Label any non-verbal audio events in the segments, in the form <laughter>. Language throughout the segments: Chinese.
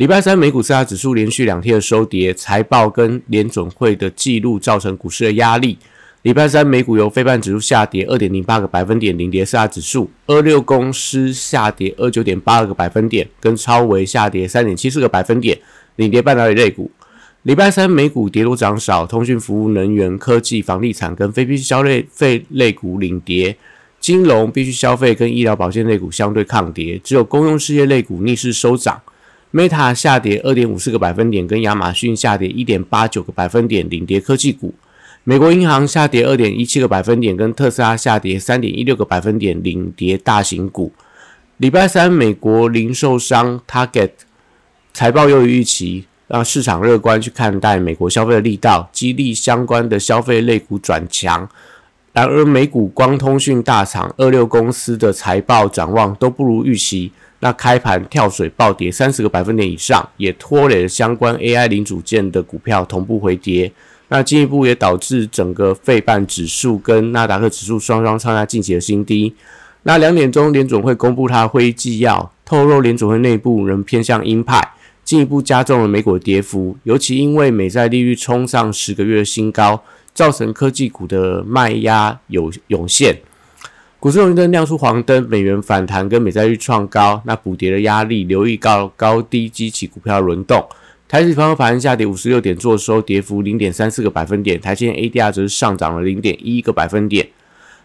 礼拜三美股四大指数连续两天的收跌，财报跟联准会的记录造成股市的压力。礼拜三美股由非半指数下跌二点零八个百分点，领跌四大指数；二六公司下跌二九点八二个百分点，跟超微下跌三点七四个百分点，领跌半导体类股。礼拜三美股跌多涨少，通讯服务、能源、科技、房地产跟非必需消费类股领跌，金融、必须消费跟医疗保健类股相对抗跌，只有公用事业类股逆势收涨。Meta 下跌二点五四个百分点，跟亚马逊下跌一点八九个百分点，领跌科技股。美国银行下跌二点一七个百分点，跟特斯拉下跌三点一六个百分点，领跌大型股。礼拜三美国零售商 Target 财报优于预期。让市场乐观去看待美国消费的力道，激励相关的消费类股转强。然而，美股光通讯大厂二六公司的财报展望都不如预期，那开盘跳水暴跌三十个百分点以上，也拖累了相关 AI 零组件的股票同步回跌。那进一步也导致整个费半指数跟纳达克指数双双创下近期的新低。那两点钟联总会公布它会议纪要，透露联总会内部仍偏向鹰派。进一步加重了美股的跌幅，尤其因为美债利率冲上十个月新高，造成科技股的卖压有涌现。股市红绿灯亮出黄灯，美元反弹跟美债率创高，那补跌的压力，留意高高低激起股票轮动。台指方盘下跌五十六点，做收跌幅零点三四个百分点。台积电 ADR 则是上涨了零点一个百分点。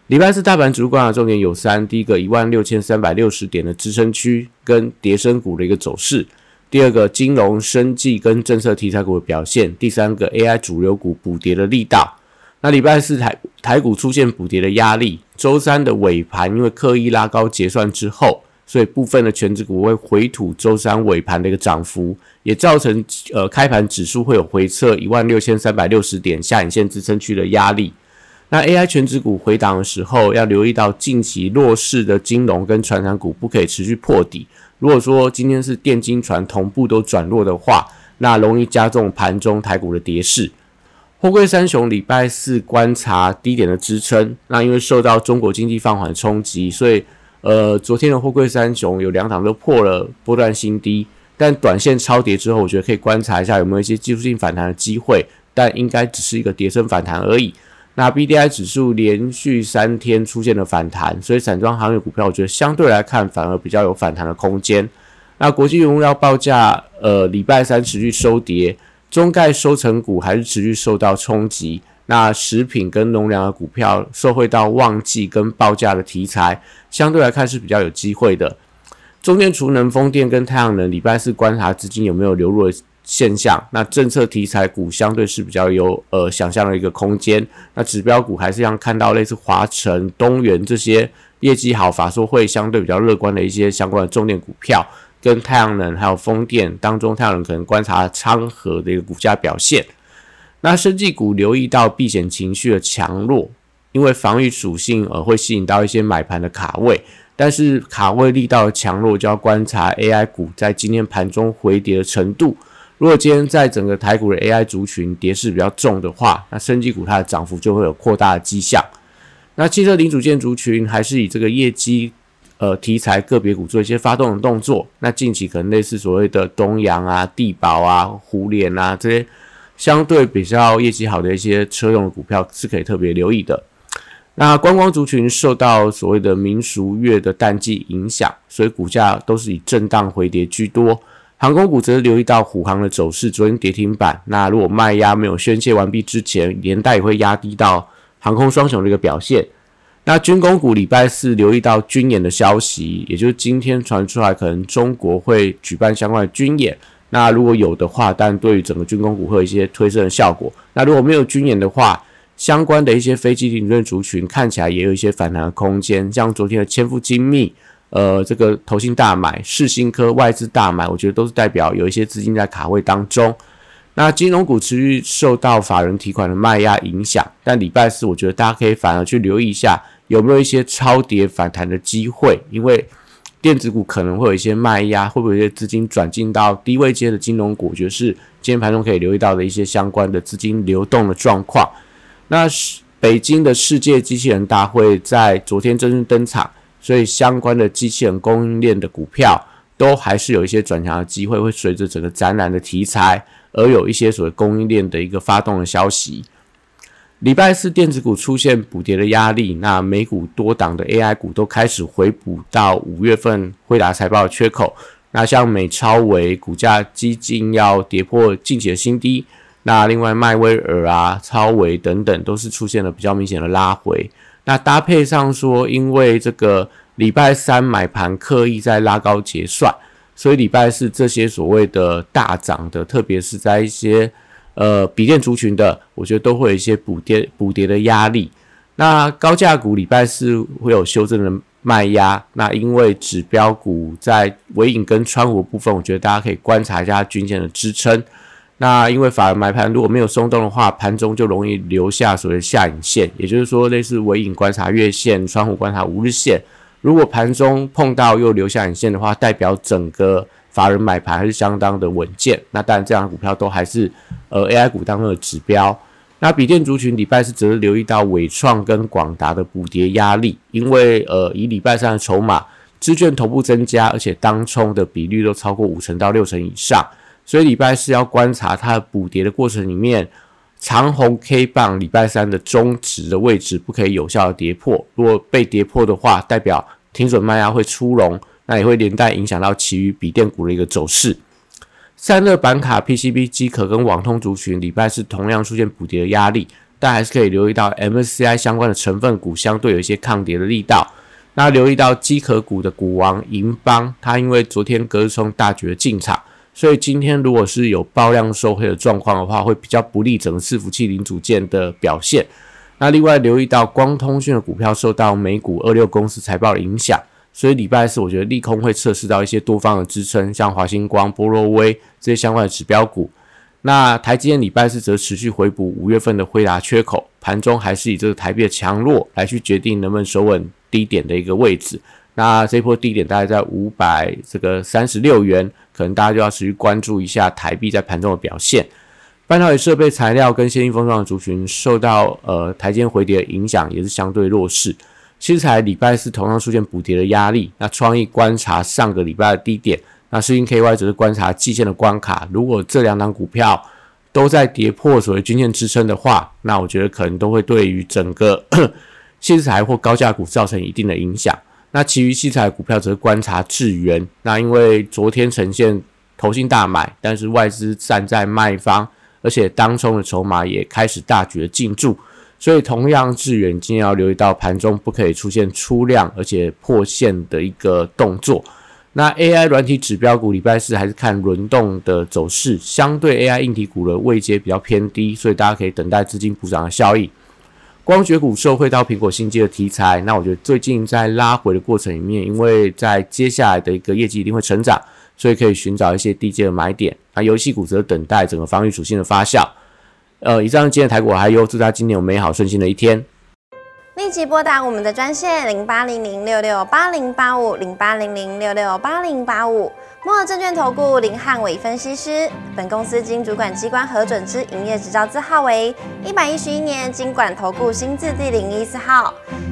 礼拜四大盘主观察重点有三：第一个一万六千三百六十点的支撑区跟跌升股的一个走势。第二个金融、生技跟政策题材股的表现，第三个 AI 主流股补跌的力道。那礼拜四台台股出现补跌的压力，周三的尾盘因为刻意拉高结算之后，所以部分的全指股会回吐周三尾盘的一个涨幅，也造成呃开盘指数会有回撤一万六千三百六十点下影线支撑区的压力。那 AI 全指股回档的时候，要留意到近期弱势的金融跟传产股不可以持续破底。如果说今天是电金船同步都转弱的话，那容易加重盘中台股的跌势。货柜三雄礼拜四观察低点的支撑，那因为受到中国经济放缓冲击，所以呃昨天的货柜三雄有两档都破了波段新低，但短线超跌之后，我觉得可以观察一下有没有一些技术性反弹的机会，但应该只是一个跌升反弹而已。那 B D I 指数连续三天出现了反弹，所以散装行业股票我觉得相对来看反而比较有反弹的空间。那国际原料报价，呃，礼拜三持续收跌，中概收成股还是持续受到冲击。那食品跟农粮的股票受惠到旺季跟报价的题材，相对来看是比较有机会的。中间储能、风电跟太阳能，礼拜四观察资金有没有流入。现象，那政策题材股相对是比较有呃想象的一个空间。那指标股还是像看到类似华晨、东元这些业绩好、法说会相对比较乐观的一些相关的重点股票，跟太阳能还有风电当中，太阳能可能观察昌河的一个股价表现。那生技股留意到避险情绪的强弱，因为防御属性而会吸引到一些买盘的卡位，但是卡位力道的强弱就要观察 AI 股在今天盘中回跌的程度。如果今天在整个台股的 AI 族群跌势比较重的话，那升级股它的涨幅就会有扩大的迹象。那汽车零组件族群还是以这个业绩呃题材个别股做一些发动的动作。那近期可能类似所谓的东阳啊、地保啊、虎联啊这些相对比较业绩好的一些车用的股票是可以特别留意的。那观光族群受到所谓的民俗月的淡季影响，所以股价都是以震荡回跌居多。航空股则留意到虎航的走势，昨天跌停板。那如果卖压没有宣泄完毕之前，连带也会压低到航空双雄的一个表现。那军工股礼拜四留意到军演的消息，也就是今天传出来，可能中国会举办相关的军演。那如果有的话，但对于整个军工股会有一些推升的效果。那如果没有军演的话，相关的一些飞机领域族群看起来也有一些反弹的空间，像昨天的千富精密。呃这个投信大买、世新科外资大买，我觉得都是代表有一些资金在卡位当中。那金融股持续受到法人提款的卖压影响，但礼拜四我觉得大家可以反而去留意一下有没有一些超跌反弹的机会，因为电子股可能会有一些卖压，会不会有一些资金转进到低位阶的金融股？我觉得是今天盘中可以留意到的一些相关的资金流动的状况。那是北京的世界机器人大会在昨天正式登场，所以相关的机器人供应链的股票都还是有一些转强的机会，会随着整个展览的题材。而有一些所谓供应链的一个发动的消息。礼拜四电子股出现补跌的压力，那美股多档的 AI 股都开始回补到五月份惠达财报的缺口。那像美超为股价几近要跌破近期的新低，那另外迈威尔啊、超维等等都是出现了比较明显的拉回。那搭配上说，因为这个礼拜三买盘刻意在拉高结算。所以礼拜四这些所谓的大涨的，特别是在一些呃笔电族群的，我觉得都会有一些补跌补跌的压力。那高价股礼拜四会有修正的卖压。那因为指标股在尾影跟川股部分，我觉得大家可以观察一下均线的支撑。那因为反而买盘如果没有松动的话，盘中就容易留下所谓下影线，也就是说类似尾影观察月线，川股观察五日线。如果盘中碰到又留下影线的话，代表整个法人买盘还是相当的稳健。那当然，这样股票都还是呃 AI 股当中的指标。那笔电族群礼拜四则是留意到伟创跟广达的补跌压力，因为呃以礼拜三的筹码，支券头部增加，而且当冲的比率都超过五成到六成以上，所以礼拜四要观察它补跌的过程里面，长红 K 棒礼拜三的中值的位置不可以有效的跌破，如果被跌破的话，代表停损卖压会出笼，那也会连带影响到其余笔电股的一个走势。散热板卡、PCB、机壳跟网通族群礼拜是同样出现补跌的压力，但还是可以留意到 MSCI 相关的成分股相对有一些抗跌的力道。那留意到机壳股的股王银邦，它因为昨天隔日冲大绝进场，所以今天如果是有爆量收黑的状况的话，会比较不利整个伺服器零组件的表现。那另外留意到光通讯的股票受到美股二六公司财报的影响，所以礼拜四我觉得利空会测试到一些多方的支撑，像华星光、波若威这些相关的指标股。那台积电礼拜四则持续回补五月份的辉达缺口，盘中还是以这个台币的强弱来去决定能不能守稳低点的一个位置。那这波低点大概在五百这个三十六元，可能大家就要持续关注一下台币在盘中的表现。半导体设备材料跟先进封装的族群受到呃台间回跌的影响，也是相对弱势。其材礼拜四同样出现补跌的压力。那创意观察上个礼拜的低点，那世金 KY 则是观察季线的关卡。如果这两档股票都在跌破所谓均线支撑的话，那我觉得可能都会对于整个 <coughs> 器材或高价股造成一定的影响。那其余器材股票则是观察智源。那因为昨天呈现投信大买，但是外资站在卖方。而且当中的筹码也开始大举的进驻，所以同样志远今天要留意到盘中不可以出现出量而且破线的一个动作。那 AI 软体指标股礼拜四还是看轮动的走势，相对 AI 硬体股的位阶比较偏低，所以大家可以等待资金补涨的效益。光学股受惠到苹果新机的题材，那我觉得最近在拉回的过程里面，因为在接下来的一个业绩一定会成长。所以可以寻找一些低阶的买点，那游戏股则等待整个防御属性的发酵。呃，以上今天台股还有祝大家今年有美好顺心的一天。立即拨打我们的专线零八零零六六八零八五零八零零六六八零八五。摩尔证券投顾林汉伟分析师，本公司经主管机关核准之营业执照字号为一百一十一年经管投顾新字第零一四号。